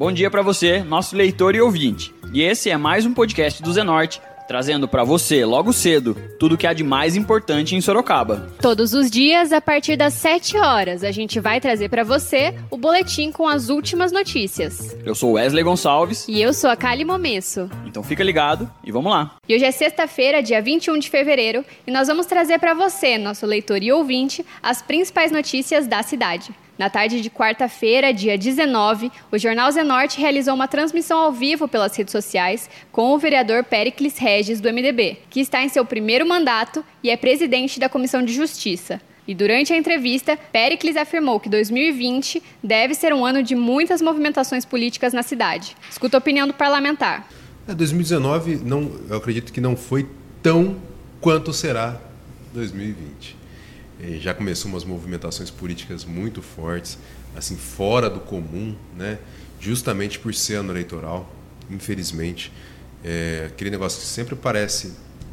Bom dia para você, nosso leitor e ouvinte. E esse é mais um podcast do Zenorte, trazendo para você, logo cedo, tudo o que há de mais importante em Sorocaba. Todos os dias, a partir das 7 horas, a gente vai trazer para você o boletim com as últimas notícias. Eu sou Wesley Gonçalves. E eu sou a Kali Momesso. Então fica ligado e vamos lá. E hoje é sexta-feira, dia 21 de fevereiro, e nós vamos trazer para você, nosso leitor e ouvinte, as principais notícias da cidade. Na tarde de quarta-feira, dia 19, o Jornal Zenorte realizou uma transmissão ao vivo pelas redes sociais com o vereador Pericles Regis, do MDB, que está em seu primeiro mandato e é presidente da Comissão de Justiça. E durante a entrevista, Pericles afirmou que 2020 deve ser um ano de muitas movimentações políticas na cidade. Escuta a opinião do parlamentar. É, 2019, não, eu acredito que não foi tão quanto será 2020 já começou umas movimentações políticas muito fortes, assim fora do comum, né? Justamente por ser ano eleitoral, infelizmente, é, aquele negócio que sempre aparece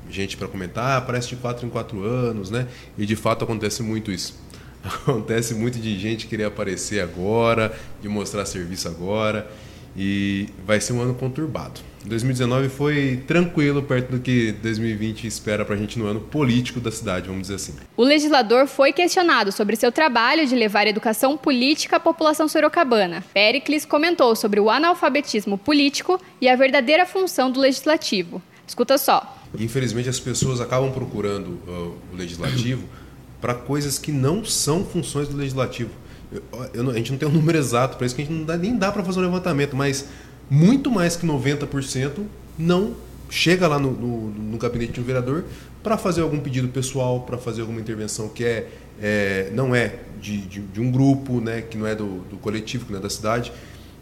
gente para comentar, ah, aparece de quatro em quatro anos, né? E de fato acontece muito isso. Acontece muito de gente querer aparecer agora, de mostrar serviço agora e vai ser um ano conturbado. 2019 foi tranquilo perto do que 2020 espera para a gente no ano político da cidade, vamos dizer assim. O legislador foi questionado sobre seu trabalho de levar educação política à população sorocabana. Pericles comentou sobre o analfabetismo político e a verdadeira função do legislativo. Escuta só. Infelizmente as pessoas acabam procurando uh, o legislativo para coisas que não são funções do legislativo eu, eu, a gente não tem um número exato para isso, que a gente não dá, nem dá para fazer um levantamento, mas muito mais que 90% não chega lá no, no, no gabinete de um vereador para fazer algum pedido pessoal, para fazer alguma intervenção que é, é não é de, de, de, um grupo, né, que não é do, do coletivo, que não é da cidade,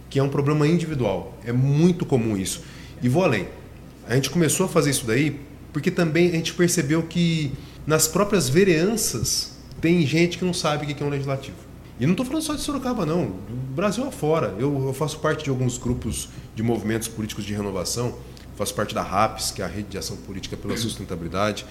que é um problema individual. É muito comum isso. E vou além. A gente começou a fazer isso daí porque também a gente percebeu que nas próprias vereanças tem gente que não sabe o que é um legislativo. E não estou falando só de Sorocaba, não. Do Brasil afora. Eu, eu faço parte de alguns grupos de movimentos políticos de renovação. Faço parte da RAPS, que é a Rede de Ação Política pela Sustentabilidade.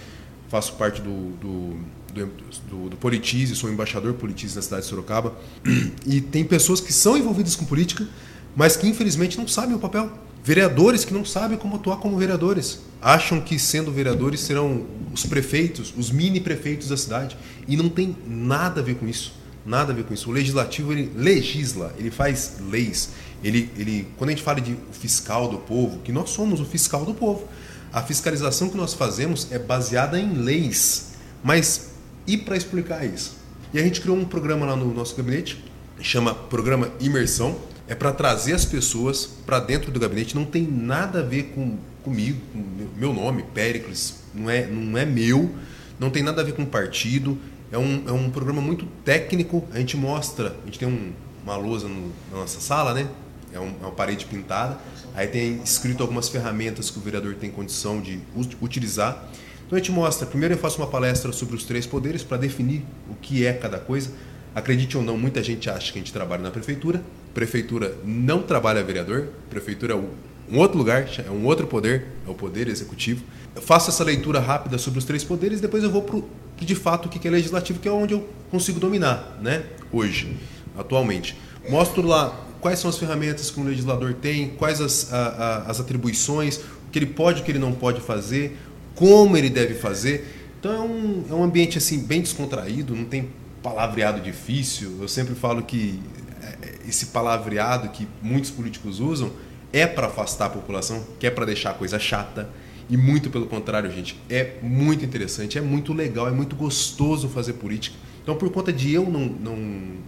Faço parte do, do, do, do, do Politize, sou embaixador Politize na cidade de Sorocaba. E tem pessoas que são envolvidas com política, mas que infelizmente não sabem o papel. Vereadores que não sabem como atuar como vereadores. Acham que sendo vereadores serão os prefeitos, os mini prefeitos da cidade. E não tem nada a ver com isso. Nada a ver com isso. O legislativo ele legisla, ele faz leis. Ele, ele, quando a gente fala de fiscal do povo, que nós somos o fiscal do povo, a fiscalização que nós fazemos é baseada em leis. Mas e para explicar isso? E a gente criou um programa lá no nosso gabinete, chama Programa Imersão. É para trazer as pessoas para dentro do gabinete. Não tem nada a ver com comigo, com meu nome, Péricles, não é, não é meu, não tem nada a ver com partido é um, é um programa muito técnico. A gente mostra, a gente tem um, uma lousa no, na nossa sala, né? É, um, é uma parede pintada. Aí tem escrito algumas ferramentas que o vereador tem condição de utilizar. Então a gente mostra, primeiro eu faço uma palestra sobre os três poderes para definir o que é cada coisa. Acredite ou não, muita gente acha que a gente trabalha na prefeitura. Prefeitura não trabalha vereador, prefeitura é um outro lugar, é um outro poder, é o poder executivo. Eu faço essa leitura rápida sobre os três poderes, depois eu vou para que de fato o que é legislativo, que é onde eu consigo dominar, né? Hoje, atualmente. Mostro lá quais são as ferramentas que um legislador tem, quais as, a, a, as atribuições, o que ele pode, o que ele não pode fazer, como ele deve fazer. Então é um, é um ambiente assim bem descontraído, não tem palavreado difícil. Eu sempre falo que é, esse palavreado que muitos políticos usam é para afastar a população, que é para deixar a coisa chata, e muito pelo contrário, gente, é muito interessante, é muito legal, é muito gostoso fazer política. Então, por conta de eu não, não,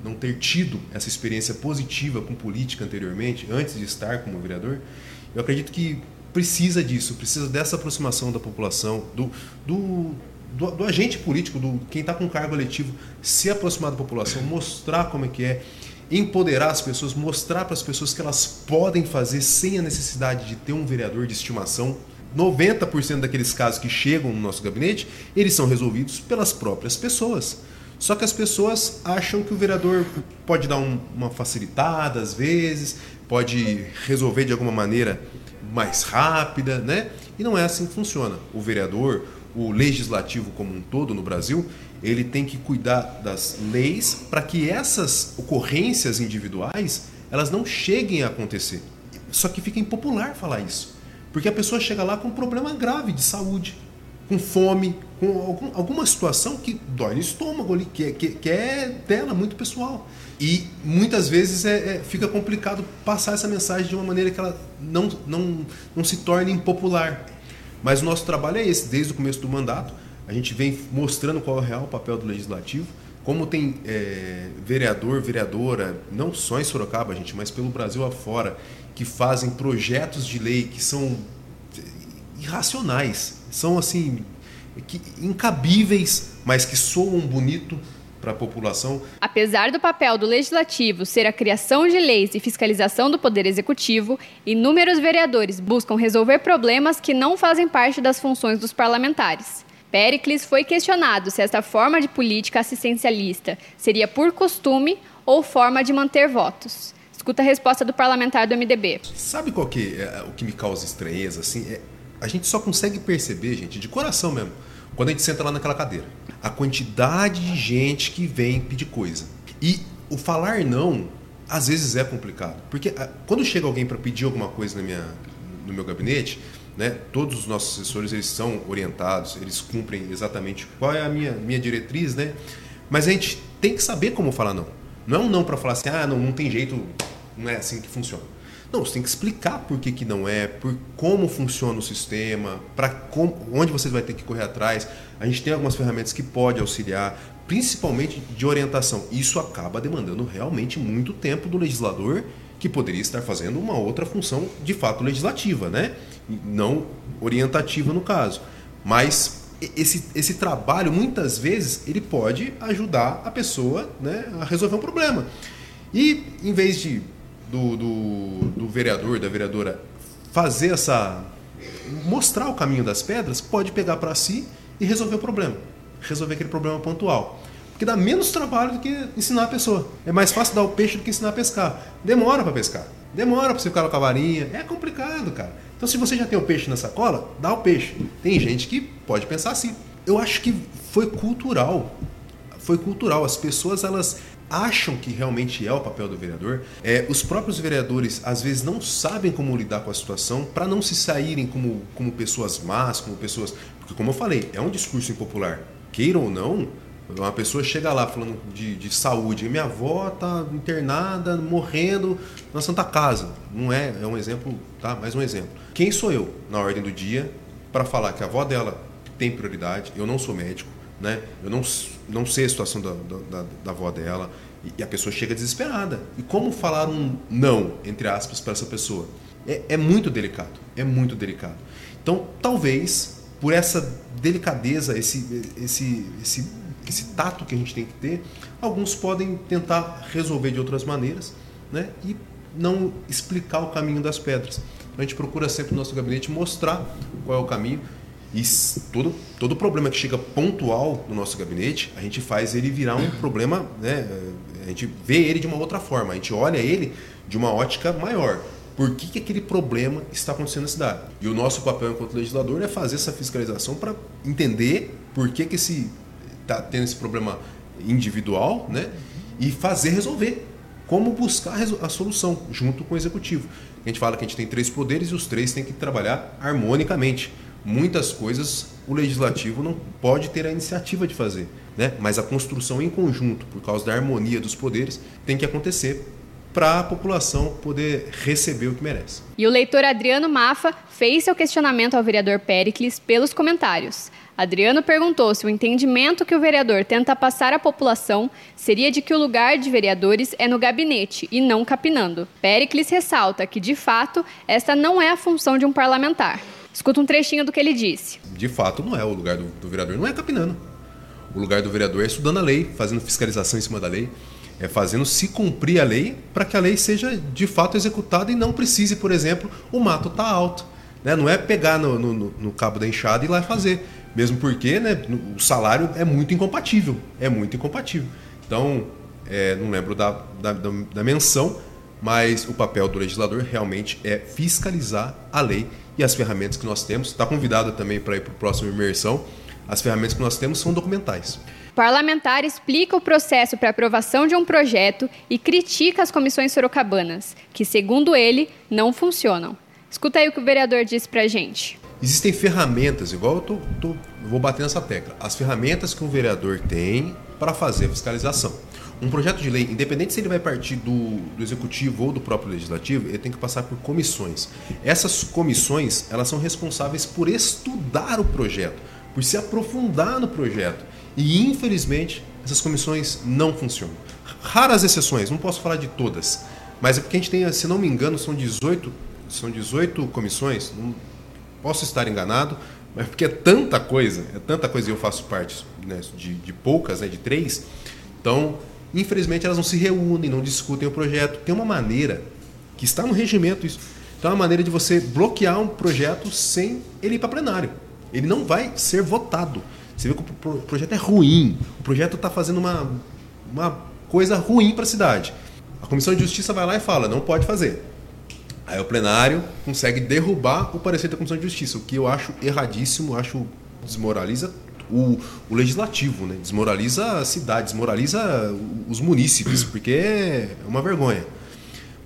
não ter tido essa experiência positiva com política anteriormente, antes de estar como vereador, eu acredito que precisa disso, precisa dessa aproximação da população, do, do, do, do agente político, do quem está com cargo eletivo, se aproximar da população, mostrar como é que é, empoderar as pessoas, mostrar para as pessoas que elas podem fazer sem a necessidade de ter um vereador de estimação 90% daqueles casos que chegam no nosso gabinete, eles são resolvidos pelas próprias pessoas. Só que as pessoas acham que o vereador pode dar um, uma facilitada às vezes, pode resolver de alguma maneira mais rápida, né? E não é assim que funciona. O vereador, o legislativo como um todo no Brasil, ele tem que cuidar das leis para que essas ocorrências individuais elas não cheguem a acontecer. Só que fica impopular falar isso. Porque a pessoa chega lá com um problema grave de saúde, com fome, com algum, alguma situação que dói no estômago ali, que, é, que, que é dela, muito pessoal. E muitas vezes é, é, fica complicado passar essa mensagem de uma maneira que ela não, não, não se torne impopular. Mas o nosso trabalho é esse, desde o começo do mandato. A gente vem mostrando qual é o real papel do legislativo. Como tem é, vereador, vereadora, não só em Sorocaba, gente, mas pelo Brasil afora, que fazem projetos de lei que são irracionais, são assim que, incabíveis, mas que soam bonito para a população. Apesar do papel do legislativo ser a criação de leis e fiscalização do poder executivo, inúmeros vereadores buscam resolver problemas que não fazem parte das funções dos parlamentares. Pericles foi questionado se esta forma de política assistencialista seria por costume ou forma de manter votos. Escuta a resposta do parlamentar do MDB. Sabe qual que é o que me causa estranheza? Assim, é, a gente só consegue perceber, gente, de coração mesmo, quando a gente senta lá naquela cadeira. A quantidade de gente que vem pedir coisa. E o falar não, às vezes é complicado. Porque quando chega alguém para pedir alguma coisa na minha, no meu gabinete, né, todos os nossos assessores eles são orientados, eles cumprem exatamente qual é a minha, minha diretriz, né? Mas a gente tem que saber como falar não. Não é um não para falar assim, ah, não, não tem jeito, não é assim que funciona. Não, você tem que explicar por que, que não é, por como funciona o sistema, para onde você vai ter que correr atrás. A gente tem algumas ferramentas que pode auxiliar, principalmente de orientação. Isso acaba demandando realmente muito tempo do legislador, que poderia estar fazendo uma outra função de fato legislativa, né? Não orientativa no caso. Mas esse, esse trabalho, muitas vezes, ele pode ajudar a pessoa né, a resolver um problema. E em vez de do, do, do vereador, da vereadora, fazer essa. mostrar o caminho das pedras, pode pegar para si e resolver o problema. Resolver aquele problema pontual. Porque dá menos trabalho do que ensinar a pessoa. É mais fácil dar o peixe do que ensinar a pescar. Demora para pescar. Demora para você ficar com a varinha. É complicado, cara. Então, se você já tem o peixe na sacola, dá o peixe. Tem gente que pode pensar assim. Eu acho que foi cultural. Foi cultural. As pessoas, elas acham que realmente é o papel do vereador. É, os próprios vereadores às vezes não sabem como lidar com a situação para não se saírem como, como pessoas más, como pessoas. Porque, como eu falei, é um discurso impopular. Queira ou não, uma pessoa chega lá falando de, de saúde, minha avó está internada, morrendo na Santa Casa. Não é, é um exemplo, tá? Mais um exemplo. Quem sou eu na ordem do dia para falar que a avó dela tem prioridade? Eu não sou médico, né? Eu não, não sei a situação da, da, da avó dela e a pessoa chega desesperada. E como falar um não, entre aspas, para essa pessoa? É, é muito delicado, é muito delicado. Então, talvez, por essa delicadeza, esse, esse, esse, esse tato que a gente tem que ter, alguns podem tentar resolver de outras maneiras né? e não explicar o caminho das pedras. A gente procura sempre no nosso gabinete mostrar qual é o caminho e todo, todo problema que chega pontual no nosso gabinete, a gente faz ele virar um problema, né? A gente vê ele de uma outra forma, a gente olha ele de uma ótica maior. Por que, que aquele problema está acontecendo na cidade? E o nosso papel enquanto legislador é fazer essa fiscalização para entender por que, que esse está tendo esse problema individual, né? E fazer resolver. Como buscar a solução junto com o executivo. A gente fala que a gente tem três poderes e os três têm que trabalhar harmonicamente muitas coisas o legislativo não pode ter a iniciativa de fazer, né? Mas a construção em conjunto, por causa da harmonia dos poderes, tem que acontecer para a população poder receber o que merece. E o leitor Adriano Mafa fez seu questionamento ao vereador Pericles pelos comentários. Adriano perguntou se o entendimento que o vereador tenta passar à população seria de que o lugar de vereadores é no gabinete e não capinando. Pericles ressalta que, de fato, esta não é a função de um parlamentar. Escuta um trechinho do que ele disse. De fato, não é o lugar do, do vereador, não é capinando. O lugar do vereador é estudando a lei, fazendo fiscalização em cima da lei, é fazendo se cumprir a lei para que a lei seja de fato executada e não precise, por exemplo, o mato tá alto. Né? Não é pegar no, no, no, cabo da enxada e ir lá fazer. Mesmo porque né, o salário é muito incompatível. É muito incompatível. Então, é, não lembro da, da, da menção, mas o papel do legislador realmente é fiscalizar a lei e as ferramentas que nós temos. Está convidado também para ir para o próximo imersão. As ferramentas que nós temos são documentais. parlamentar explica o processo para aprovação de um projeto e critica as comissões sorocabanas, que, segundo ele, não funcionam. Escuta aí o que o vereador disse para a gente. Existem ferramentas, igual eu tô, tô, vou bater nessa tecla, as ferramentas que um vereador tem para fazer a fiscalização. Um projeto de lei, independente se ele vai partir do, do, executivo ou do próprio legislativo, ele tem que passar por comissões. Essas comissões, elas são responsáveis por estudar o projeto, por se aprofundar no projeto. E infelizmente, essas comissões não funcionam. Raras exceções, não posso falar de todas, mas é porque a gente tem, se não me engano, são 18, são 18 comissões, não posso estar enganado, mas porque é tanta coisa, é tanta coisa e eu faço parte né, de, de poucas, né, de três. Então, infelizmente, elas não se reúnem, não discutem o projeto. Tem uma maneira que está no regimento isso. Então, é uma maneira de você bloquear um projeto sem ele ir para plenário. Ele não vai ser votado. Você vê que o projeto é ruim. O projeto está fazendo uma, uma coisa ruim para a cidade. A Comissão de Justiça vai lá e fala: não pode fazer. Aí o plenário consegue derrubar o parecer da Comissão de Justiça, o que eu acho erradíssimo, acho desmoraliza o, o, legislativo, né? desmoraliza a cidade, desmoraliza os munícipes, porque é uma vergonha.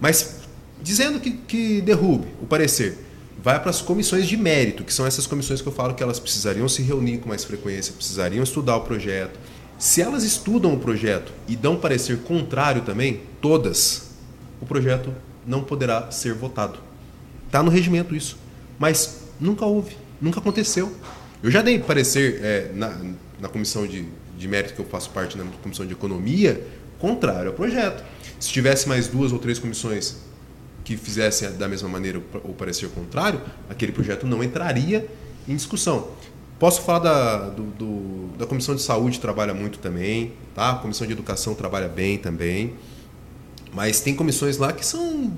Mas dizendo que, que derrube o parecer, vai para as comissões de mérito, que são essas comissões que eu falo que elas precisariam se reunir com mais frequência, precisariam estudar o projeto. Se elas estudam o projeto e dão parecer contrário também, todas, o projeto não poderá ser votado. Está no regimento isso. Mas nunca houve, nunca aconteceu. Eu já dei parecer é, na, na comissão de, de mérito que eu faço parte, na comissão de economia, contrário ao projeto. Se tivesse mais duas ou três comissões que fizessem da mesma maneira o parecer contrário, aquele projeto não entraria em discussão. Posso falar da, do, do, da Comissão de Saúde, trabalha muito também, tá? a Comissão de Educação trabalha bem também. Mas tem comissões lá que são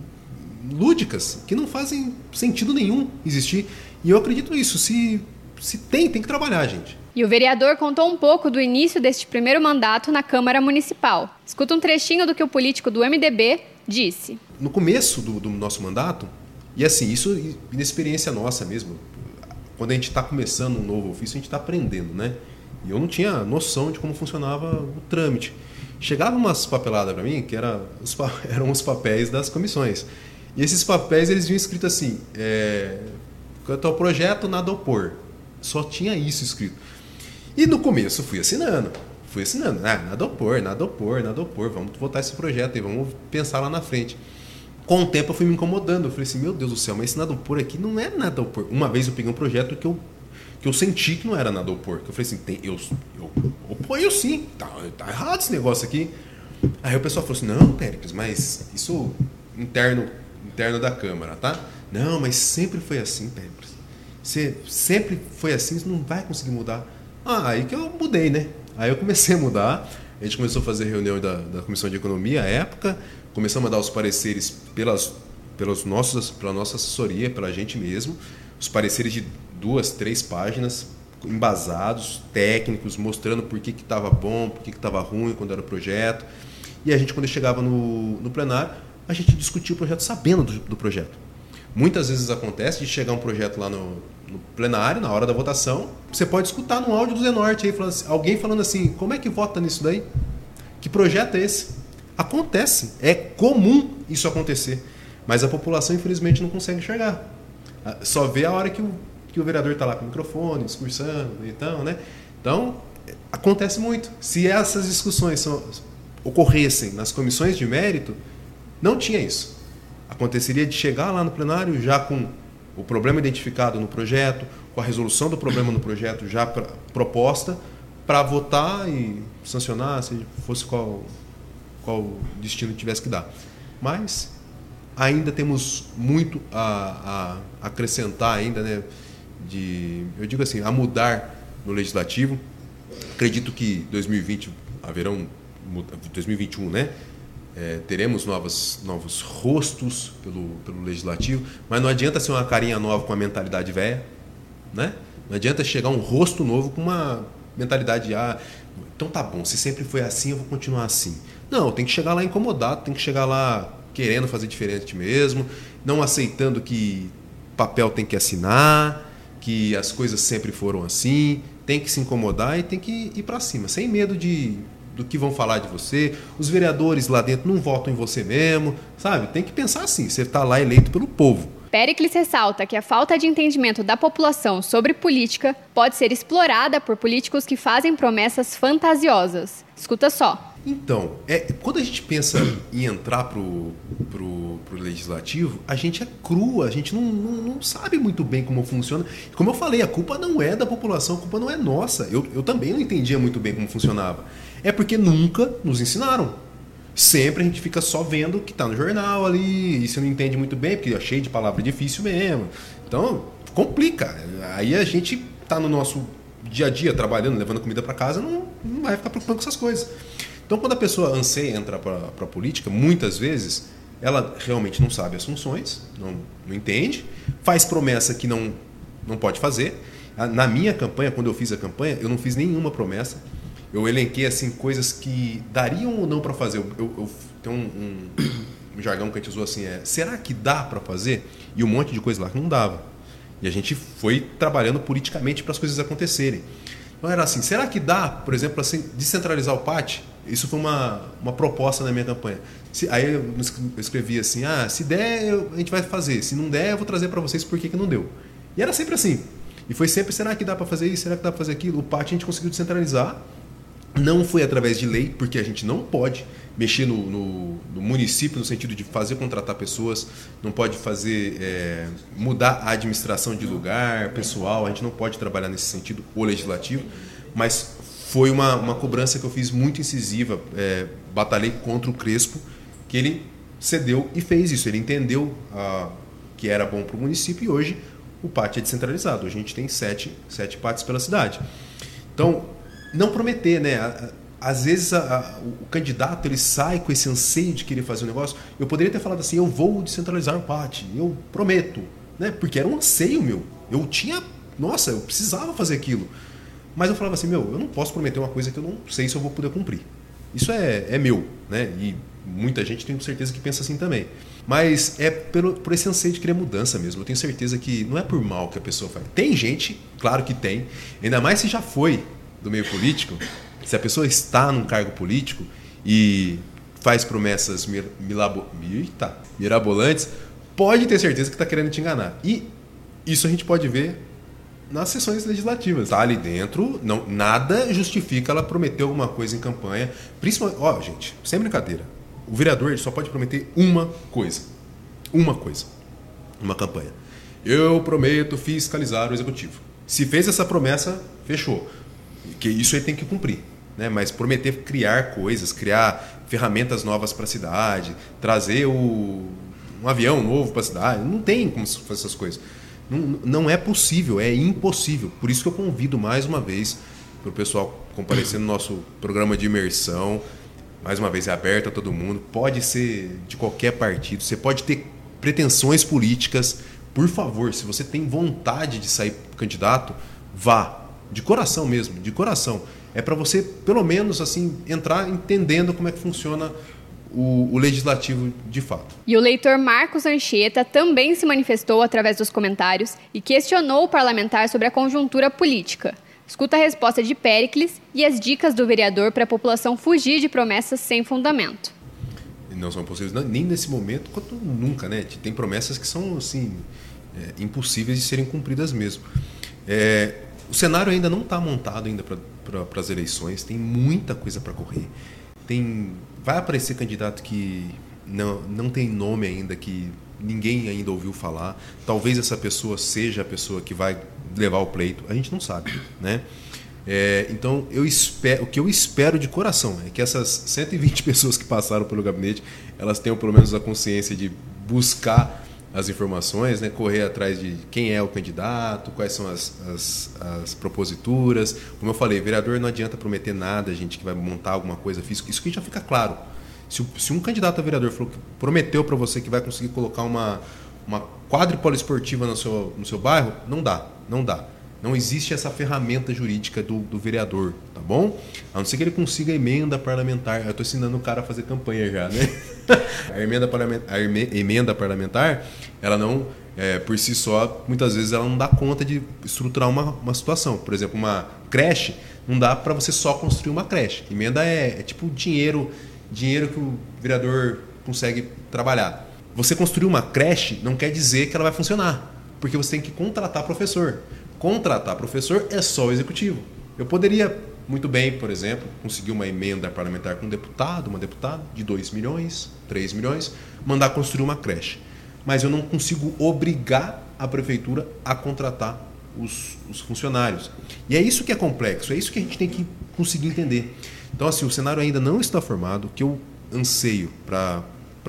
lúdicas, que não fazem sentido nenhum existir. E eu acredito nisso. Se, se tem, tem que trabalhar, gente. E o vereador contou um pouco do início deste primeiro mandato na Câmara Municipal. Escuta um trechinho do que o político do MDB disse. No começo do, do nosso mandato, e assim, isso inexperiência nossa mesmo, quando a gente está começando um novo ofício, a gente está aprendendo, né? E eu não tinha noção de como funcionava o trâmite. Chegava umas papeladas para mim que era os, eram os papéis das comissões. E esses papéis eles vinham escrito assim: é, quanto ao projeto, nada opor. Só tinha isso escrito. E no começo fui assinando. Fui assinando. Ah, nada opor, nada opor, nada opor. Vamos votar esse projeto aí, vamos pensar lá na frente. Com o tempo eu fui me incomodando. Eu falei assim: meu Deus do céu, mas esse nada opor aqui não é nada opor. Uma vez eu peguei um projeto que eu que eu senti que não era nada opor. Que eu falei assim, tem, eu, eu oponho sim, tá, tá errado esse negócio aqui. Aí o pessoal falou assim, não, Péricles, mas isso interno, interno da Câmara, tá? Não, mas sempre foi assim, Péricles. Você sempre foi assim, você não vai conseguir mudar. Ah, aí que eu mudei, né? Aí eu comecei a mudar. A gente começou a fazer reunião da, da Comissão de Economia à época, começamos a dar os pareceres pelas, pelos nossos, pela nossa assessoria, pela gente mesmo, os pareceres de duas, três páginas embasados, técnicos, mostrando por que estava bom, por que estava ruim quando era o projeto. E a gente, quando chegava no, no plenário, a gente discutia o projeto sabendo do, do, projeto. Muitas vezes acontece de chegar um projeto lá no, no, plenário, na hora da votação, você pode escutar no áudio do Zenorte aí, falando assim, alguém falando assim, como é que vota nisso daí? Que projeto é esse? Acontece, é comum isso acontecer. Mas a população, infelizmente, não consegue enxergar. Só vê a hora que o que o vereador está lá com o microfone, discursando, então, né? Então, acontece muito. Se essas discussões são, ocorressem nas comissões de mérito, não tinha isso. Aconteceria de chegar lá no plenário já com o problema identificado no projeto, com a resolução do problema no projeto já pra, proposta, para votar e sancionar, se fosse qual, qual destino tivesse que dar. Mas ainda temos muito a, a acrescentar ainda, né? de, eu digo assim, a mudar no legislativo. Acredito que 2020 haverão 2021, né? É, teremos novas, novos rostos pelo, pelo legislativo, mas não adianta ser uma carinha nova com uma mentalidade velha, né? Não adianta chegar um rosto novo com uma mentalidade ah, então tá bom, se sempre foi assim, eu vou continuar assim. Não, tem que chegar lá incomodado, tem que chegar lá querendo fazer diferente mesmo, não aceitando que papel tem que assinar, que as coisas sempre foram assim. tem que se incomodar e tem que ir para cima, sem medo de do que vão falar de você. Os vereadores lá dentro não votam em você mesmo, sabe? Tem que pensar assim, você está lá eleito pelo povo. Pericles ressalta que a falta de entendimento da população sobre política pode ser explorada por políticos que fazem promessas fantasiosas. Escuta só. Então, é, quando a gente pensa em entrar pro, pro, pro legislativo, a gente é cru, a gente não, não, não, sabe muito bem como funciona. Como eu falei, a culpa não é da população, a culpa não é nossa. Eu, eu também não entendia muito bem como funcionava. É porque nunca nos ensinaram. Sempre a gente fica só vendo o que está no jornal ali, e você não entende muito bem, porque é cheio de palavra difícil mesmo. Então, complica. Aí a gente está no nosso dia a dia, trabalhando, levando comida para casa, não, não vai ficar preocupado com essas coisas. Então, quando a pessoa anseia entrar para a política, muitas vezes ela realmente não sabe as funções, não, não entende, faz promessa que não, não pode fazer. Na minha campanha, quando eu fiz a campanha, eu não fiz nenhuma promessa. Eu elenquei assim coisas que dariam ou não para fazer. Eu, eu, tenho um, um, um, jargão que a gente usou assim, é, será que dá para fazer? E um monte de coisa lá que não dava. E a gente foi trabalhando politicamente para as coisas acontecerem. Então era assim, será que dá, por exemplo, assim, descentralizar o PAT? Isso foi uma, uma proposta na minha campanha. Se, aí eu escrevi assim, ah, se der, eu, a gente vai fazer. Se não der, eu vou trazer para vocês por que, que não deu. E era sempre assim. E foi sempre, será que dá para fazer isso? Será que dá para fazer aquilo? O PAT a gente conseguiu descentralizar. Não foi através de lei, porque a gente não pode mexer no, no, no município no sentido de fazer contratar pessoas, não pode fazer é, mudar a administração de lugar, pessoal, a gente não pode trabalhar nesse sentido, o legislativo, mas foi uma, uma cobrança que eu fiz muito incisiva, é, batalhei contra o Crespo, que ele cedeu e fez isso. Ele entendeu ah, que era bom para o município e hoje o pátio é descentralizado. A gente tem sete, sete pátios pela cidade. Então, não prometer, né? Às vezes a, a, o candidato ele sai com esse anseio de querer fazer um negócio. Eu poderia ter falado assim: eu vou descentralizar o pátio, eu prometo, né? Porque era um anseio meu. Eu tinha, nossa, eu precisava fazer aquilo. Mas eu falava assim, meu, eu não posso prometer uma coisa que eu não sei se eu vou poder cumprir. Isso é, é meu, né? E muita gente tem certeza que pensa assim também. Mas é pelo, por esse anseio de querer mudança mesmo. Eu tenho certeza que não é por mal que a pessoa faz. Tem gente, claro que tem, ainda mais se já foi do meio político, se a pessoa está num cargo político e faz promessas mir, milabo, mirabolantes, pode ter certeza que está querendo te enganar. E isso a gente pode ver nas sessões legislativas. Tá ali dentro, não, nada justifica ela prometer alguma coisa em campanha. Principalmente, ó, gente, sem brincadeira. O vereador ele só pode prometer uma coisa. Uma coisa. Uma campanha. Eu prometo fiscalizar o executivo. Se fez essa promessa, fechou. Que isso ele tem que cumprir. Né? Mas prometer criar coisas, criar ferramentas novas para a cidade, trazer o, um avião novo para a cidade, não tem como fazer essas coisas. Não, não é possível, é impossível. Por isso que eu convido mais uma vez para o pessoal comparecer no nosso programa de imersão. Mais uma vez, é aberto a todo mundo. Pode ser de qualquer partido. Você pode ter pretensões políticas. Por favor, se você tem vontade de sair candidato, vá. De coração mesmo, de coração. É para você, pelo menos, assim, entrar entendendo como é que funciona o, o, legislativo de fato. E o leitor Marcos Anchieta também se manifestou através dos comentários e questionou o parlamentar sobre a conjuntura política. Escuta a resposta de Péricles e as dicas do vereador para a população fugir de promessas sem fundamento. Não são possíveis nem nesse momento, quanto nunca, né? Tem promessas que são assim é, impossíveis de serem cumpridas mesmo. É, o cenário ainda não está montado ainda para as eleições, tem muita coisa para correr. Tem vai aparecer candidato que não, não tem nome ainda, que ninguém ainda ouviu falar. Talvez essa pessoa seja a pessoa que vai levar o pleito. A gente não sabe, né? É, então, eu espero, o que eu espero de coração é que essas 120 pessoas que passaram pelo gabinete, elas tenham pelo menos a consciência de buscar as informações, né, correr atrás de quem é o candidato, quais são as, as, as, proposituras. Como eu falei, vereador não adianta prometer nada, gente que vai montar alguma coisa física. Isso que já fica claro. Se, se um candidato a vereador falou que prometeu para você que vai conseguir colocar uma, uma quadra poliesportiva no seu, no seu bairro, não dá, não dá. Não existe essa ferramenta jurídica do, do, vereador, tá bom? A não ser que ele consiga emenda parlamentar. Eu estou ensinando o cara a fazer campanha já, né? a, emenda parlamentar, a emenda parlamentar, ela não, é, por si só, muitas vezes ela não dá conta de estruturar uma, uma situação. Por exemplo, uma creche, não dá para você só construir uma creche. Emenda é, é tipo dinheiro, dinheiro que o vereador consegue trabalhar. Você construir uma creche não quer dizer que ela vai funcionar, porque você tem que contratar professor. Contratar professor é só o executivo. Eu poderia muito bem, por exemplo, conseguir uma emenda parlamentar com um deputado, uma deputada, de 2 milhões, 3 milhões, mandar construir uma creche. Mas eu não consigo obrigar a prefeitura a contratar os, os funcionários. E é isso que é complexo, é isso que a gente tem que conseguir entender. Então, assim, o cenário ainda não está formado. Que eu anseio para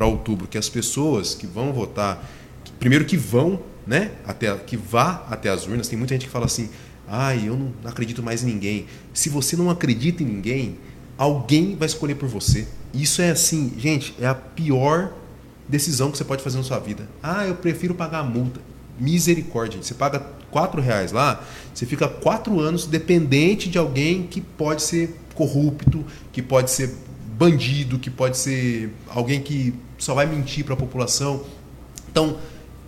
outubro, que as pessoas que vão votar, primeiro que vão, né, até, que vá até as urnas, tem muita gente que fala assim, Ai, eu não acredito mais em ninguém. Se você não acredita em ninguém, alguém vai escolher por você. Isso é assim, gente, é a pior decisão que você pode fazer na sua vida. Ah, eu prefiro pagar a multa. Misericórdia. Você paga quatro reais lá, você fica quatro anos dependente de alguém que pode ser corrupto, que pode ser bandido, que pode ser alguém que só vai mentir para a população. Então,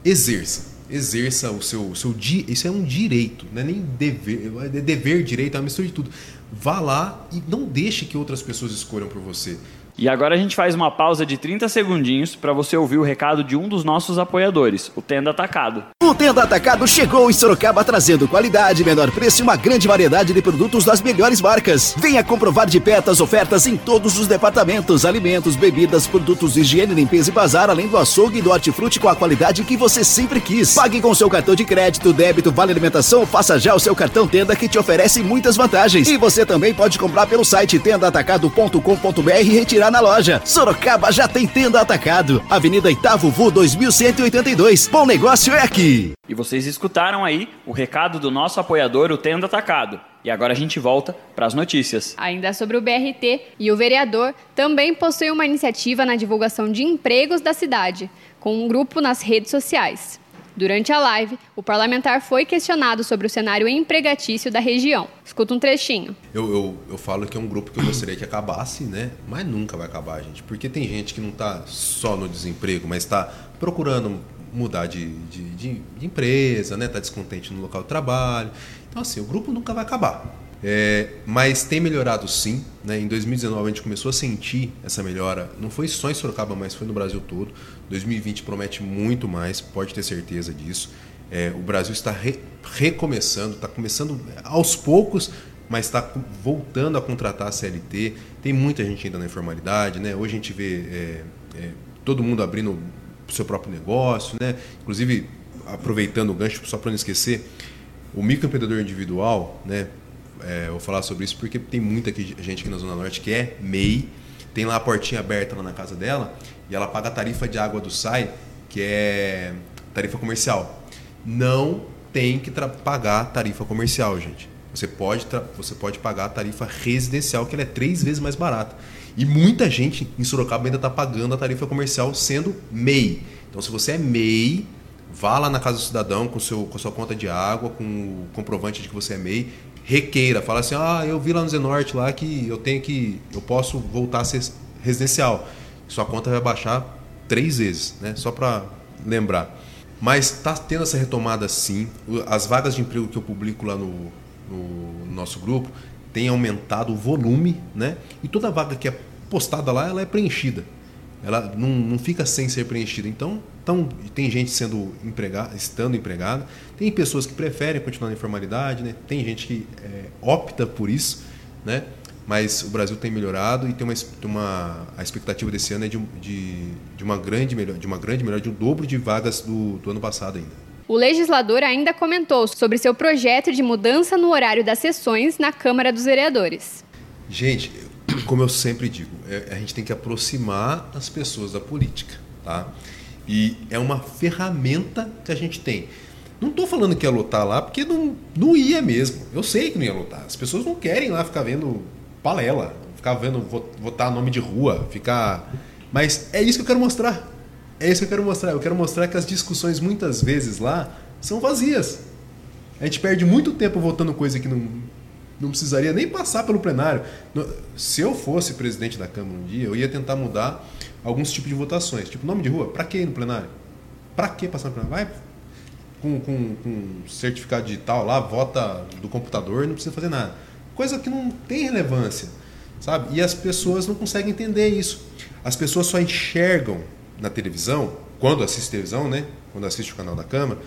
exerça exerça o seu, seu di, isso é um direito, não é nem dever, é dever, direito, é uma mistura de tudo. Vá lá e não deixe que outras pessoas escolham por você. E agora a gente faz uma pausa de 30 segundinhos para você ouvir o recado de um dos nossos apoiadores, o Tenda Atacado. O Tenda Atacado chegou em Sorocaba trazendo qualidade, menor preço e uma grande variedade de produtos das melhores marcas. Venha comprovar de perto as ofertas em todos os departamentos, alimentos, bebidas, produtos de higiene, limpeza e bazar, além do açougue e do hortifruti com a qualidade que você sempre quis. Pague com seu cartão de crédito, débito, vale alimentação, faça já o seu cartão Tenda que te oferece muitas vantagens. E você também pode comprar pelo site tendaatacado.com.br e retirar na loja. Sorocaba já tem tenda atacado. Avenida Itavo Vu 2182. Bom negócio é aqui. E vocês escutaram aí o recado do nosso apoiador, o Tenda Atacado. E agora a gente volta para as notícias. Ainda sobre o BRT, e o vereador também possui uma iniciativa na divulgação de empregos da cidade, com um grupo nas redes sociais. Durante a live, o parlamentar foi questionado sobre o cenário empregatício da região. Escuta um trechinho. Eu, eu, eu falo que é um grupo que eu gostaria que acabasse, né? Mas nunca vai acabar, gente. Porque tem gente que não está só no desemprego, mas está procurando mudar de, de, de, de empresa, né? Está descontente no local de trabalho. Então, assim, o grupo nunca vai acabar. É, mas tem melhorado sim. Né? Em 2019 a gente começou a sentir essa melhora. Não foi só em Sorocaba, mas foi no Brasil todo. 2020 promete muito mais, pode ter certeza disso. É, o Brasil está re, recomeçando, está começando aos poucos, mas está voltando a contratar a CLT. Tem muita gente ainda na informalidade. Né? Hoje a gente vê é, é todo mundo abrindo o seu próprio negócio. Né? Inclusive, aproveitando o gancho, só para não esquecer, o microempreendedor individual, né, é, vou falar sobre isso porque tem muita gente aqui na Zona Norte que é MEI, tem lá a portinha aberta lá na casa dela e ela paga a tarifa de água do SAI, que é tarifa comercial. Não tem que pagar tarifa comercial, gente. Você pode, você pode pagar a tarifa residencial, que ela é três vezes mais barata. E muita gente em Sorocaba ainda está pagando a tarifa comercial sendo MEI. Então, se você é MEI, vá lá na Casa do Cidadão com, seu, com sua conta de água, com o comprovante de que você é MEI requeira, fala assim, ah, eu vi lá no Zenorte lá que eu tenho que, eu posso voltar a ser residencial. Sua conta vai baixar três vezes, né? Só para lembrar. Mas está tendo essa retomada sim. As vagas de emprego que eu publico lá no, no nosso grupo tem aumentado o volume, né? E toda vaga que é postada lá, ela é preenchida. Ela não, não fica sem ser preenchida. Então, então, tem gente sendo empregada, estando empregada, tem pessoas que preferem continuar na informalidade, né? tem gente que é, opta por isso, né? mas o Brasil tem melhorado e tem uma, uma a expectativa desse ano é de, de, de uma grande melhor, de uma grande melhora, de um dobro de vagas do, do ano passado ainda. O legislador ainda comentou sobre seu projeto de mudança no horário das sessões na Câmara dos Vereadores. Gente, como eu sempre digo, é, a gente tem que aproximar as pessoas da política, tá? E é uma ferramenta que a gente tem. Não estou falando que ia lutar lá, porque não, não ia mesmo. Eu sei que não ia lutar. As pessoas não querem lá ficar vendo palela, ficar vendo votar nome de rua, ficar. Mas é isso que eu quero mostrar. É isso que eu quero mostrar. Eu quero mostrar que as discussões muitas vezes lá são vazias. A gente perde muito tempo votando coisa que não, não precisaria nem passar pelo plenário. Se eu fosse presidente da Câmara um dia, eu ia tentar mudar alguns tipos de votações. Tipo, nome de rua, para que no plenário? Para que passar no plenário? Vai, com, com, com certificado digital lá, vota do computador, não precisa fazer nada. Coisa que não tem relevância, sabe? E as pessoas não conseguem entender isso. As pessoas só enxergam na televisão, quando assiste televisão, né? Quando assiste o canal da Câmara,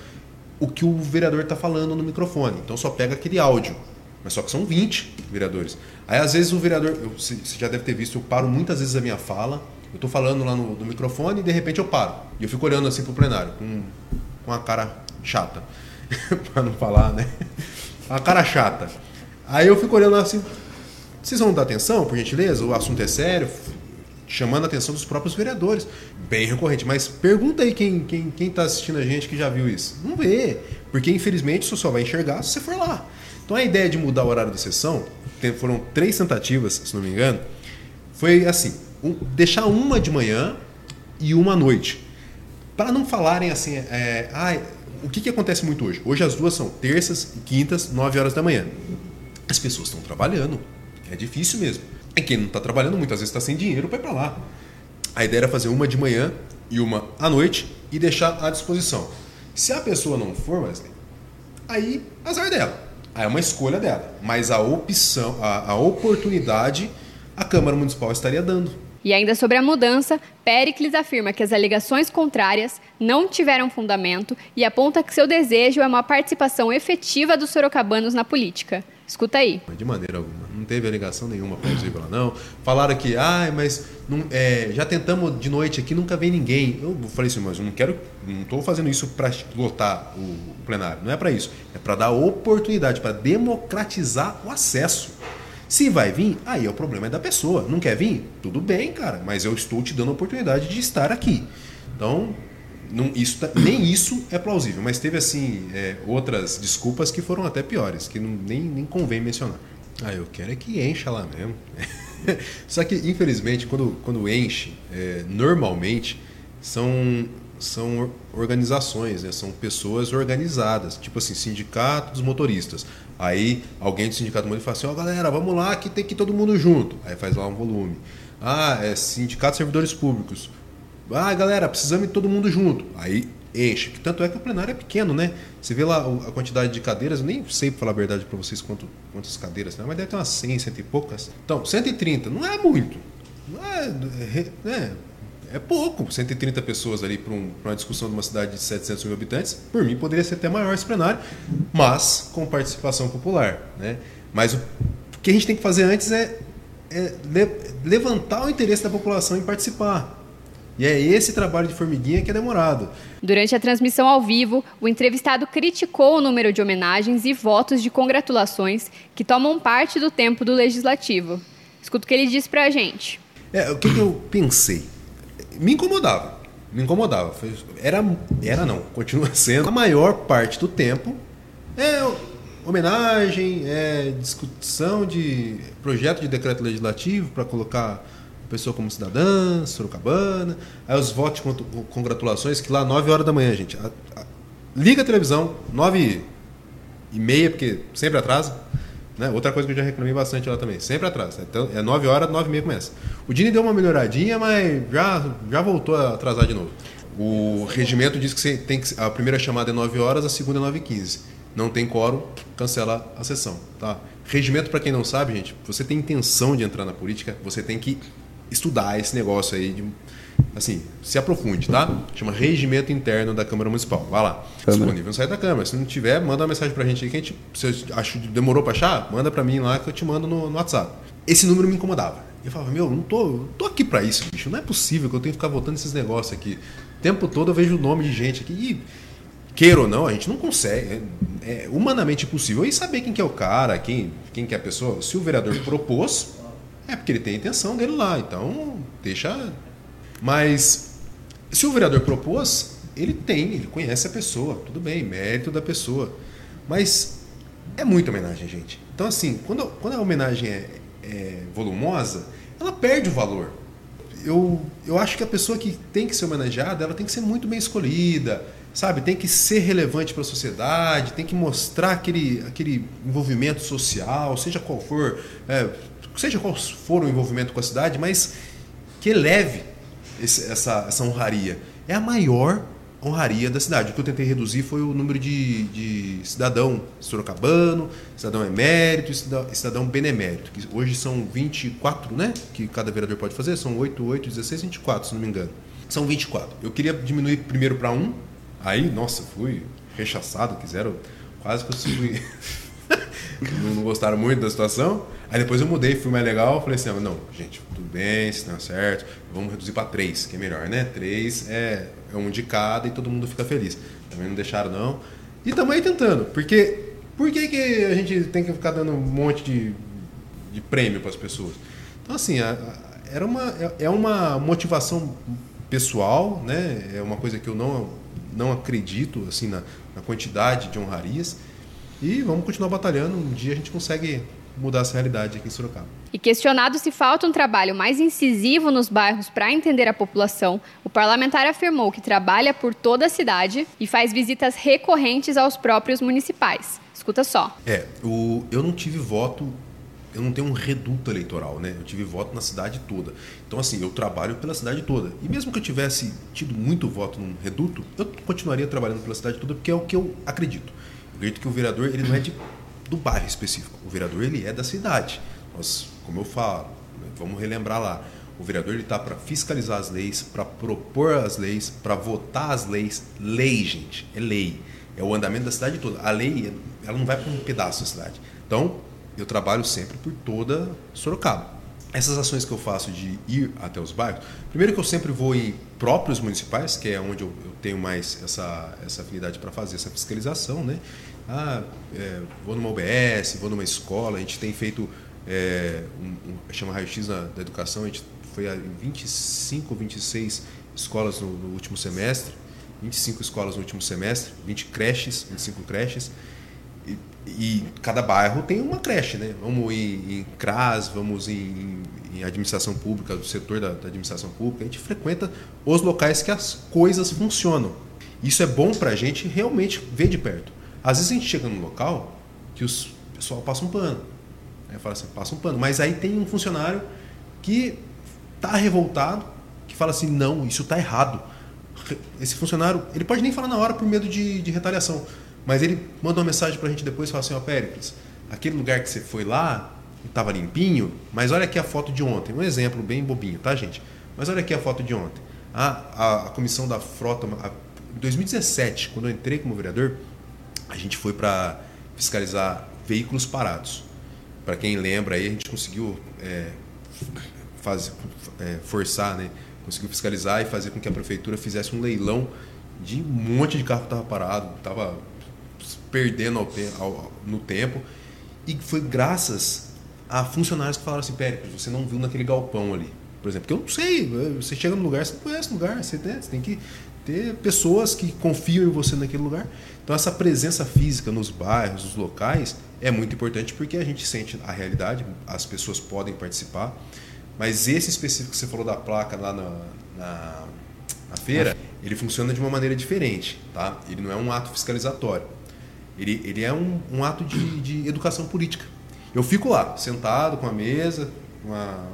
o que o vereador está falando no microfone. Então só pega aquele áudio. Mas só que são 20 vereadores. Aí às vezes o vereador, você já deve ter visto, eu paro muitas vezes a minha fala, eu estou falando lá no, no, microfone e de repente eu paro. E eu fico olhando assim pro plenário, com, com uma cara chata. para não falar, né? Uma cara chata. Aí eu fico olhando assim, vocês vão dar atenção, por gentileza? O assunto é sério, chamando a atenção dos próprios vereadores. Bem recorrente. Mas pergunta aí quem está quem, quem tá assistindo a gente que já viu isso. Não vê. Porque, infelizmente, você só vai enxergar se você for lá. Então, a ideia de mudar o horário da sessão, foram três tentativas, se não me engano, foi assim: um, deixar uma de manhã e uma à noite. Para não falarem assim, é, ah, o que, que acontece muito hoje? Hoje as duas são terças e quintas, 9 horas da manhã. As pessoas estão trabalhando. É difícil mesmo. E quem não está trabalhando muitas vezes está sem dinheiro para ir para lá. A ideia era fazer uma de manhã e uma à noite e deixar à disposição. Se a pessoa não for, Wesley, aí azar dela. Aí é uma escolha dela. Mas a opção, a, a oportunidade, a Câmara Municipal estaria dando. E ainda sobre a mudança, Pericles afirma que as alegações contrárias não tiveram fundamento e aponta que seu desejo é uma participação efetiva dos sorocabanos na política. Escuta aí. De maneira alguma. Não teve alegação nenhuma plausível lá, não. Falaram que, ah, mas não, é, já tentamos de noite aqui, nunca vem ninguém. Eu falei assim, mas eu não quero, não estou fazendo isso para lotar o plenário. Não é para isso. É para dar oportunidade, para democratizar o acesso. Se vai vir, aí o problema é da pessoa. Não quer vir? Tudo bem, cara, mas eu estou te dando a oportunidade de estar aqui. Então, não, isso, tá, nem isso é plausível, mas teve assim é, outras desculpas que foram até piores, que não, nem, nem convém mencionar. Ah, eu quero é que encha lá mesmo. Só que, infelizmente, quando, quando enche, é, normalmente são, são organizações, né? são pessoas organizadas, tipo assim, sindicato dos motoristas. Aí alguém do sindicato do motorista fala assim: ó, oh, galera, vamos lá que tem que ir todo mundo junto. Aí faz lá um volume. Ah, é sindicato de servidores públicos. Ah, galera, precisamos ir todo mundo junto. Aí enche. Tanto é que o plenário é pequeno, né? Você vê lá a quantidade de cadeiras, eu nem sei para falar a verdade para vocês quanto, quantas cadeiras, né? mas deve ter umas 100, 100 e poucas. Então, 130 não é muito. Não é, é, é, pouco. 130 pessoas ali para um, uma discussão de uma cidade de 700 mil habitantes. Por mim, poderia ser até maior esse plenário, mas com participação popular. Né? Mas o que a gente tem que fazer antes é, é levantar o interesse da população em participar. E é esse trabalho de formiguinha que é demorado. Durante a transmissão ao vivo, o entrevistado criticou o número de homenagens e votos de congratulações que tomam parte do tempo do legislativo. Escuta o que ele disse pra gente. É, o que, que eu pensei? Me incomodava. Me incomodava. Era, era não, continua sendo a maior parte do tempo é homenagem, é discussão de projeto de decreto legislativo para colocar pessoa como cidadã, Sorocabana. Aí os votos de congratulações, que lá 9 horas da manhã, gente. A, a, liga a televisão, 9 e meia, porque sempre atrasa. Né? Outra coisa que eu já reclamei bastante lá também, sempre atrasa. Então é 9 horas, 9 e meia começa. O Dini deu uma melhoradinha, mas já, já voltou a atrasar de novo. O regimento diz que, você tem que a primeira chamada é 9 horas, a segunda é 9 e 15. Não tem quórum, cancela a sessão. Tá? Regimento, para quem não sabe, gente, você tem intenção de entrar na política, você tem que estudar esse negócio aí de assim, se aprofunde, tá? Chama Regimento Interno da Câmara Municipal. Vai lá. Câmara. Disponível no site da Câmara. Se não tiver, manda uma mensagem pra gente aí que a gente, se acho demorou pra achar, manda pra mim lá que eu te mando no, no WhatsApp. Esse número me incomodava. Eu falava, meu, não tô, tô aqui pra isso, bicho. Não é possível que eu tenha que ficar votando esses negócios aqui. O tempo todo eu vejo o nome de gente aqui e queira ou não, a gente não consegue. É, é humanamente impossível. E saber quem que é o cara, quem, quem que é a pessoa. Se o vereador propôs, é porque ele tem a intenção dele lá, então deixa. Mas se o vereador propôs, ele tem, ele conhece a pessoa, tudo bem, mérito da pessoa. Mas é muita homenagem, gente. Então, assim, quando, quando a homenagem é, é volumosa, ela perde o valor. Eu, eu acho que a pessoa que tem que ser homenageada, ela tem que ser muito bem escolhida, sabe? Tem que ser relevante para a sociedade, tem que mostrar aquele, aquele envolvimento social, seja qual for, é, seja qual for o envolvimento com a cidade, mas que eleve esse, essa, essa honraria. É a maior honraria da cidade. O que eu tentei reduzir foi o número de, de cidadão sorocabano, cidadão emérito e cidadão benemérito, que hoje são 24, né? Que cada vereador pode fazer, são 8, 8, 16, 24, se não me engano. São 24. Eu queria diminuir primeiro para um, aí, nossa, fui rechaçado, quiseram, quase que eu fui. não gostaram muito da situação. Aí depois eu mudei, fui mais legal, falei assim, não, gente, tudo bem, se não certo, vamos reduzir para três, que é melhor, né? Três é, é um de cada e todo mundo fica feliz. Também não deixaram não. E estamos aí tentando, porque por que, que a gente tem que ficar dando um monte de, de prêmio para as pessoas? Então assim, a, a, era uma, é, é uma motivação pessoal, né? É uma coisa que eu não, não acredito assim na, na quantidade de honrarias. E vamos continuar batalhando. Um dia a gente consegue mudar essa realidade aqui em Sorocaba. E questionado se falta um trabalho mais incisivo nos bairros para entender a população, o parlamentar afirmou que trabalha por toda a cidade e faz visitas recorrentes aos próprios municipais. Escuta só. É, o, eu não tive voto, eu não tenho um reduto eleitoral, né? Eu tive voto na cidade toda. Então, assim, eu trabalho pela cidade toda. E mesmo que eu tivesse tido muito voto num reduto, eu continuaria trabalhando pela cidade toda porque é o que eu acredito. Eu acredito que o vereador ele não é de do bairro específico. O vereador ele é da cidade. Nós, como eu falo, né, vamos relembrar lá. O vereador ele está para fiscalizar as leis, para propor as leis, para votar as leis. Lei, gente, é lei. É o andamento da cidade toda. A lei, ela não vai para um pedaço da cidade. Então, eu trabalho sempre por toda Sorocaba. Essas ações que eu faço de ir até os bairros, primeiro que eu sempre vou em próprios municipais, que é onde eu, eu tenho mais essa, essa afinidade para fazer essa fiscalização, né? Ah, é, vou numa UBS, vou numa escola, a gente tem feito, é, um, um, chama raio-x da educação, a gente foi em 25 ou 26 escolas no, no, último semestre, 25 escolas no último semestre, 20 creches, 25 creches, e, e cada bairro tem uma creche, né? Vamos em, em CRAS, vamos em, em administração pública, do setor da, da administração pública, a gente frequenta os locais que as coisas funcionam. Isso é bom para a gente realmente ver de perto. Às vezes a gente chega num local que o pessoal passa um pano. Aí fala assim, passa um pano. Mas aí tem um funcionário que está revoltado, que fala assim, não, isso está errado. Esse funcionário, ele pode nem falar na hora por medo de, de retaliação, mas ele manda uma mensagem para a gente depois e fala assim, ó, oh, Péricles, aquele lugar que você foi lá, estava limpinho, mas olha aqui a foto de ontem. Um exemplo bem bobinho, tá, gente? Mas olha aqui a foto de ontem. A, a, a comissão da frota, em 2017, quando eu entrei como vereador, a gente foi para fiscalizar veículos parados. Para quem lembra aí, a gente conseguiu é, fazer, é, forçar, né? conseguiu fiscalizar e fazer com que a prefeitura fizesse um leilão de um monte de carro que estava parado, estava perdendo ao ao, no tempo. E foi graças a funcionários que falaram assim, Péricles, você não viu naquele galpão ali. Por exemplo, que eu não sei, você chega no lugar, você não conhece o lugar, você, né, você tem que ter pessoas que confiam em você naquele lugar. Então essa presença física nos bairros, nos locais, é muito importante porque a gente sente a realidade, as pessoas podem participar. Mas esse específico que você falou da placa lá na, na, na feira, ele funciona de uma maneira diferente, tá? Ele não é um ato fiscalizatório. Ele, ele é um, um ato de, de educação política. Eu fico lá, sentado com a mesa, uma,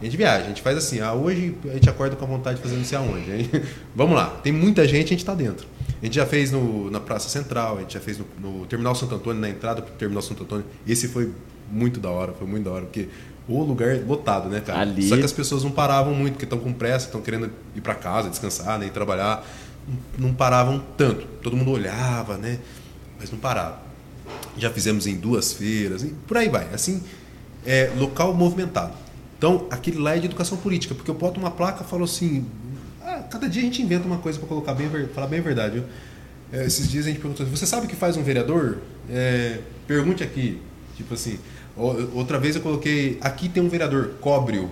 a gente viaja, a gente faz assim, ah, hoje a gente acorda com a vontade de fazer não sei aonde. Gente, vamos lá, tem muita gente, a gente está dentro. A gente já fez no, na Praça Central, a gente já fez no, no Terminal Santo Antônio, na entrada para o Terminal Santo Antônio. Esse foi muito da hora, foi muito da hora, porque o lugar lotado, né, cara? Ali... Só que as pessoas não paravam muito, porque estão com pressa, estão querendo ir para casa, descansar, né, ir trabalhar. Não paravam tanto. Todo mundo olhava, né? Mas não parava. Já fizemos em duas feiras, e por aí vai. Assim, é, local movimentado. Então, aquele lá é de educação política, porque eu boto uma placa e falo assim: ah, cada dia a gente inventa uma coisa para colocar bem, falar bem a verdade. É, esses dias a gente perguntou: você sabe o que faz um vereador? É, pergunte aqui. Tipo assim, outra vez eu coloquei: aqui tem um vereador, cobre-o.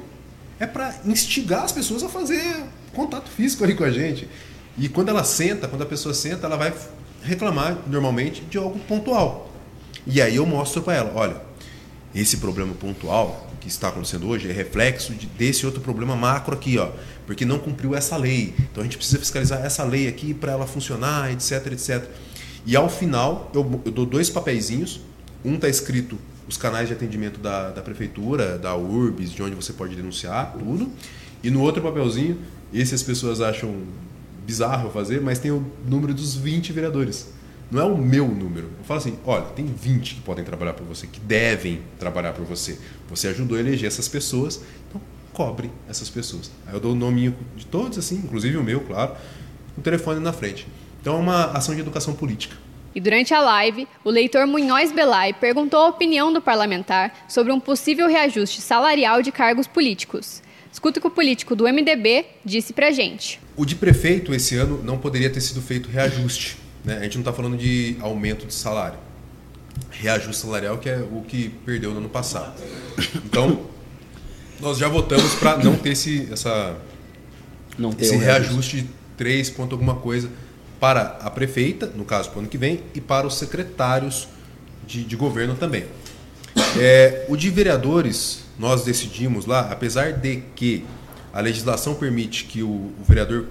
É para instigar as pessoas a fazer contato físico ali com a gente. E quando ela senta, quando a pessoa senta, ela vai reclamar normalmente de algo pontual. E aí eu mostro para ela: olha, esse problema pontual que está acontecendo hoje é reflexo de, desse outro problema macro aqui, ó, porque não cumpriu essa lei. Então a gente precisa fiscalizar essa lei aqui para ela funcionar, etc, etc. E ao final eu, eu dou dois papeizinhos, um está escrito os canais de atendimento da, da prefeitura, da URBS, de onde você pode denunciar, tudo. E no outro papelzinho, esse as pessoas acham bizarro fazer, mas tem o número dos 20 vereadores. Não é o meu número. Eu falo assim: olha, tem 20 que podem trabalhar por você, que devem trabalhar por você. Você ajudou a eleger essas pessoas, então cobre essas pessoas. Aí eu dou o nominho de todos, assim, inclusive o meu, claro, o telefone na frente. Então é uma ação de educação política. E durante a live, o leitor Munhoz Belay perguntou a opinião do parlamentar sobre um possível reajuste salarial de cargos políticos. Escuta o que o político do MDB disse pra gente. O de prefeito esse ano não poderia ter sido feito reajuste. Né? A gente não está falando de aumento de salário. Reajuste salarial que é o que perdeu no ano passado. Então, nós já votamos para não ter esse, essa, Não esse reajuste de 3 ponto alguma coisa para a prefeita, no caso para o ano que vem, e para os secretários de, de governo também. É, o de vereadores, nós decidimos lá, apesar de que a legislação permite que o, o vereador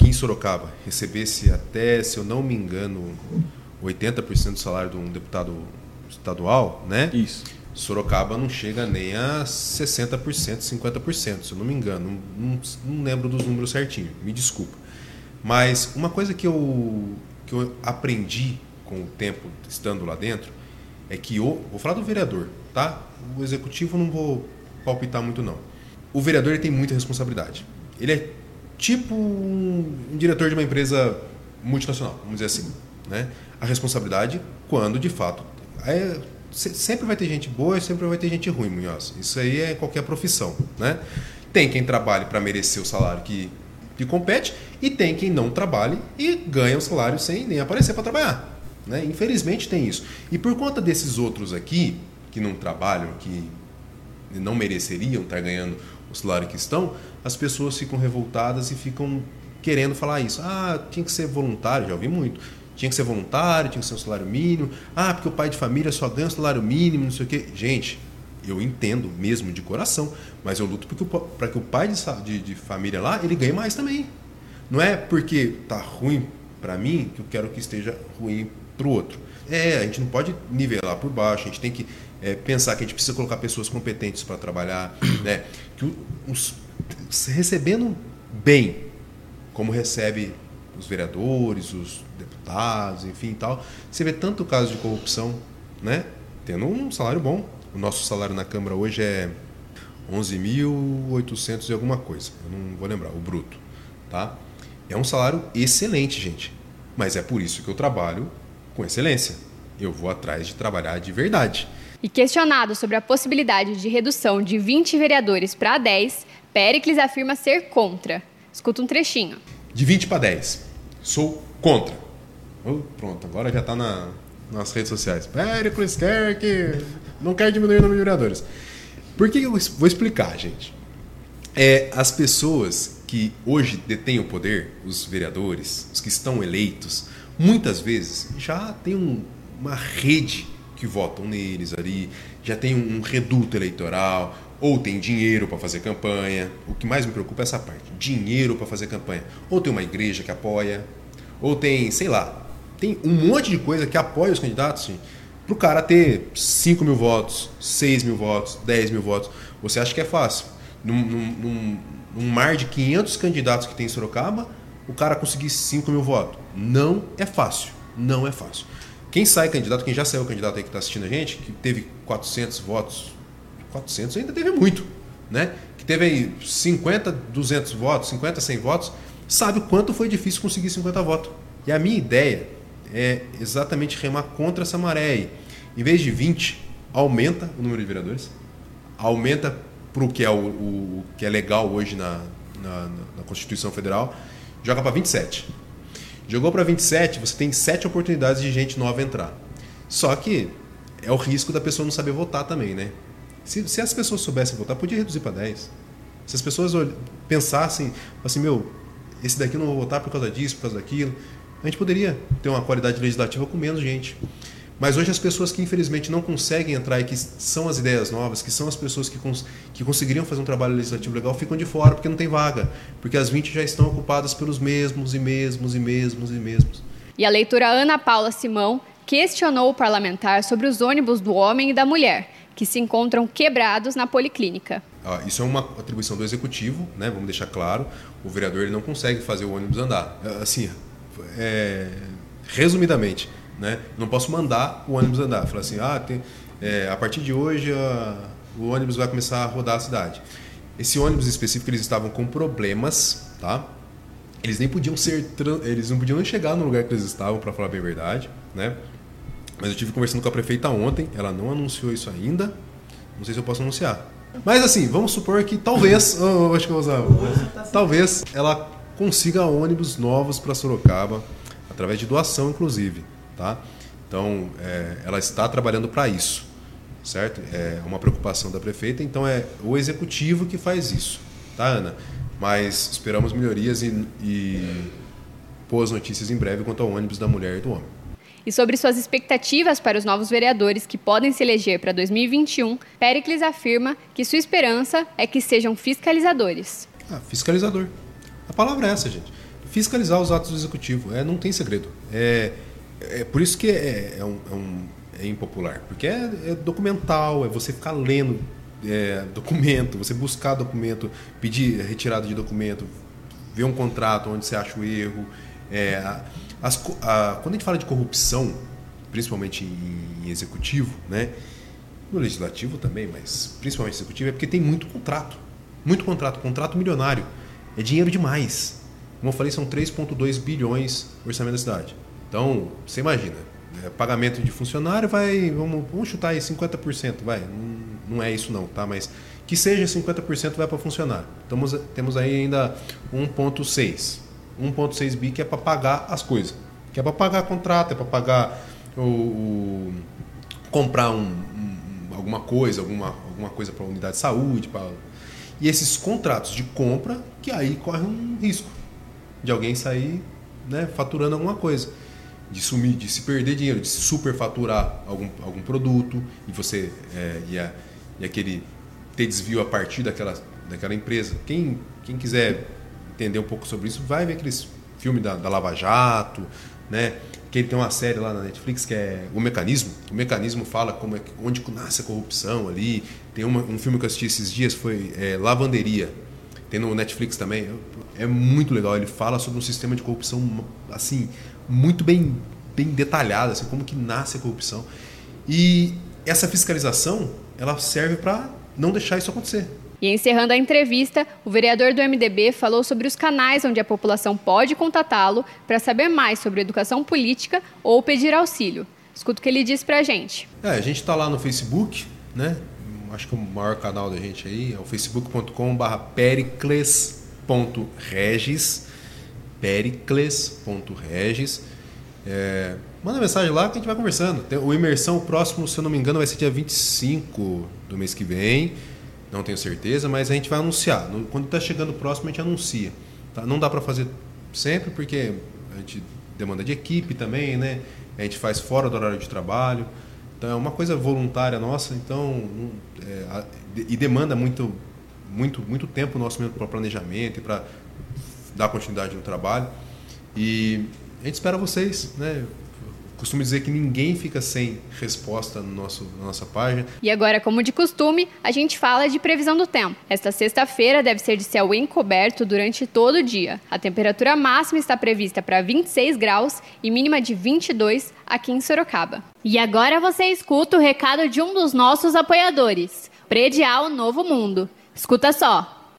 aqui em Sorocaba recebesse até, se eu não me engano, 80% do salário de um deputado estadual, né? Isso. Sorocaba não chega nem a 60%, 50%, se eu não me engano. Não, não- lembro dos números certinho, me desculpa. Mas uma coisa que eu, que eu aprendi com o tempo estando lá dentro é que o, vou falar do vereador, tá? O executivo não vou palpitar muito não. O vereador ele tem muita responsabilidade. Ele é tipo um, diretor de uma empresa multinacional, vamos dizer assim, né? A responsabilidade quando de fato é, se- sempre vai ter gente boa e sempre vai ter gente ruim, Munhoz. Isso aí é qualquer profissão, né? Tem quem trabalhe para merecer o salário que, que compete e tem quem não trabalhe e ganha o salário sem nem aparecer para trabalhar. Né? Infelizmente tem isso. E por conta desses outros aqui, que não trabalham, que não mereceriam estar ganhando o salário que estão, as pessoas ficam revoltadas e ficam querendo falar isso. Ah, tinha que ser voluntário, já ouvi muito. Tinha que ser voluntário, tinha que ser um salário mínimo. Ah, porque o pai de família só ganha um salário mínimo, não sei o quê. Gente, eu entendo mesmo de coração, mas eu luto para que o pai de, de, de família lá, ele ganhe mais também. Não é porque tá ruim para mim que eu quero que esteja ruim para o outro. É, a gente não pode nivelar por baixo, a gente tem que é, pensar que a gente precisa colocar pessoas competentes para trabalhar, né? Que os, recebendo bem, como recebe os vereadores, os deputados, enfim e tal, você vê tanto caso de corrupção, né? Tendo um salário bom. O nosso salário na Câmara hoje é 11.800 e alguma coisa. Eu não vou lembrar, o bruto, tá? É um salário excelente, gente. Mas é por isso que eu trabalho com excelência. Eu vou atrás de trabalhar de verdade. E questionado sobre a possibilidade de redução de 20 vereadores para 10, Péricles afirma ser contra. Escuta um trechinho. De 20 para 10. Sou contra. Oh, pronto, agora já está na, nas redes sociais. Péricles quer que. Não quer diminuir o número de vereadores. Por que eu vou explicar, gente? É, as pessoas que hoje detêm o poder, os vereadores, os que estão eleitos, muitas vezes já tem um- uma rede que votam neles ali, já tem um, reduto eleitoral, ou tem dinheiro para fazer campanha. O que mais me preocupa é essa parte: dinheiro para fazer campanha. Ou tem uma igreja que apoia, ou tem, sei lá, tem um monte de coisa que apoia os candidatos para o cara ter 5 mil votos, 6 mil votos, 10 mil votos. Você acha que é fácil? Num- num- num mar de 500 candidatos que tem em Sorocaba, o cara conseguir 5 mil votos. Não é fácil. Não é fácil. Quem sai candidato, quem já saiu candidato aí que está assistindo a gente, que teve 400 votos, 400 ainda teve muito, né? Que teve aí 50, 200 votos, 50, 100 votos, sabe o quanto foi difícil conseguir 50 votos. E a minha ideia é exatamente remar contra essa maré aí. Em vez de 20, aumenta o número de vereadores, aumenta para o que, é o, o- que é legal hoje na, na, na Constituição Federal, joga para 27. Jogou para 27, você tem sete oportunidades de gente nova entrar. Só que é o risco da pessoa não saber votar também, né? Se, se as pessoas soubessem votar, podia reduzir para 10. Se as pessoas pensassem, assim, meu, esse daqui eu não vou votar por causa disso, por causa daquilo, a gente poderia ter uma qualidade legislativa com menos gente. Mas hoje as pessoas que infelizmente não conseguem entrar e que são as ideias novas, que são as pessoas que, cons que conseguiriam fazer um trabalho legislativo legal, ficam de fora porque não tem vaga. Porque as 20 já estão ocupadas pelos mesmos e mesmos e mesmos e mesmos. E a leitora Ana Paula Simão questionou o parlamentar sobre os ônibus do homem e da mulher, que se encontram quebrados na policlínica. isso é uma atribuição do executivo, né? Vamos deixar claro. O vereador ele não consegue fazer o ônibus andar. Assim, é, resumidamente, né? Não posso mandar o ônibus andar. Falar assim, ah, tem, é, a partir de hoje a, o ônibus vai começar a rodar a cidade. Esse ônibus específico eles estavam com problemas, tá? Eles nem podiam ser, eles não podiam nem chegar no lugar que eles estavam, para falar bem a verdade, né? Mas eu tive conversando com a prefeita ontem, ela não anunciou isso ainda. Não sei se eu posso anunciar. Mas assim, vamos supor que talvez, oh, acho que eu vou usar, talvez ela consiga ônibus novos para Sorocaba através de doação, inclusive, tá? Então, é, ela está trabalhando para isso, certo? É uma preocupação da prefeita, então é o executivo que faz isso, tá, Ana? Mas esperamos melhorias e, e boas notícias em breve quanto ao ônibus da mulher e do homem. E sobre suas expectativas para os novos vereadores que podem se eleger para 2021, Pericles afirma que sua esperança é que sejam fiscalizadores. Ah, fiscalizador. A palavra é essa, gente. Fiscalizar os atos do executivo. É, não tem segredo. É, é por isso que é, é, um, é, um, é impopular. Porque é, é documental, é você ficar lendo é, documento, você buscar documento, pedir retirada de documento, ver um contrato onde você acha o erro. É, as, a, quando a gente fala de corrupção, principalmente em, em executivo, né? no legislativo também, mas principalmente executivo, é porque tem muito contrato. Muito contrato, contrato milionário. É dinheiro demais. Como eu falei, são 3,2 bilhões o orçamento da cidade. Então, você imagina, é, pagamento de funcionário vai, vamos, vamos chutar aí 50%, vai, não, não é isso não, tá? Mas que seja 50% vai para funcionário. Estamos, temos aí ainda 1,6. 1,6 bi que é para pagar as coisas. Que é para pagar contrato, é para pagar o, o comprar um, um, alguma coisa, alguma, alguma coisa para a unidade de saúde. Pra... E esses contratos de compra, que aí corre um risco de alguém sair né, faturando alguma coisa de sumir, de se perder dinheiro, de se superfaturar algum, algum produto e você é, e, a, e aquele ter desvio a partir daquela, daquela empresa. Quem, quem quiser entender um pouco sobre isso, vai ver aqueles filmes da, da Lava Jato, né? Que tem uma série lá na Netflix que é O Mecanismo. O Mecanismo fala como é, onde nasce a corrupção ali. Tem uma, um filme que eu assisti esses dias, foi é, Lavanderia. Tem no Netflix também. É muito legal. Ele fala sobre um sistema de corrupção, assim, muito bem, bem detalhado, assim, como que nasce a corrupção. E essa fiscalização, ela serve para não deixar isso acontecer. E encerrando a entrevista, o vereador do MDB falou sobre os canais onde a população pode contatá-lo para saber mais sobre educação política ou pedir auxílio. Escuta o que ele disse para a gente. É, a gente está lá no Facebook, né? Acho que o maior canal da gente aí é o facebook.com.br pericles.regis. Pericles.regis. É, manda mensagem lá que a gente vai conversando. O imersão, o próximo, se eu não me engano, vai ser dia 25 do mês que vem. Não tenho certeza, mas a gente vai anunciar. Quando está chegando o próximo, a gente anuncia. Tá? Não dá para fazer sempre, porque a gente demanda de equipe também, né? A gente faz fora do horário de trabalho. Então é uma coisa voluntária nossa, então é, e demanda muito, muito, muito tempo nosso mesmo para planejamento e para dar continuidade no trabalho. E a gente espera vocês, né? Costumo dizer que ninguém fica sem resposta no nosso, na nossa página. E agora, como de costume, a gente fala de previsão do tempo. Esta sexta-feira deve ser de céu encoberto durante todo o dia. A temperatura máxima está prevista para 26 graus e mínima de 22 aqui em Sorocaba. E agora você escuta o recado de um dos nossos apoiadores, Predial Novo Mundo. Escuta só.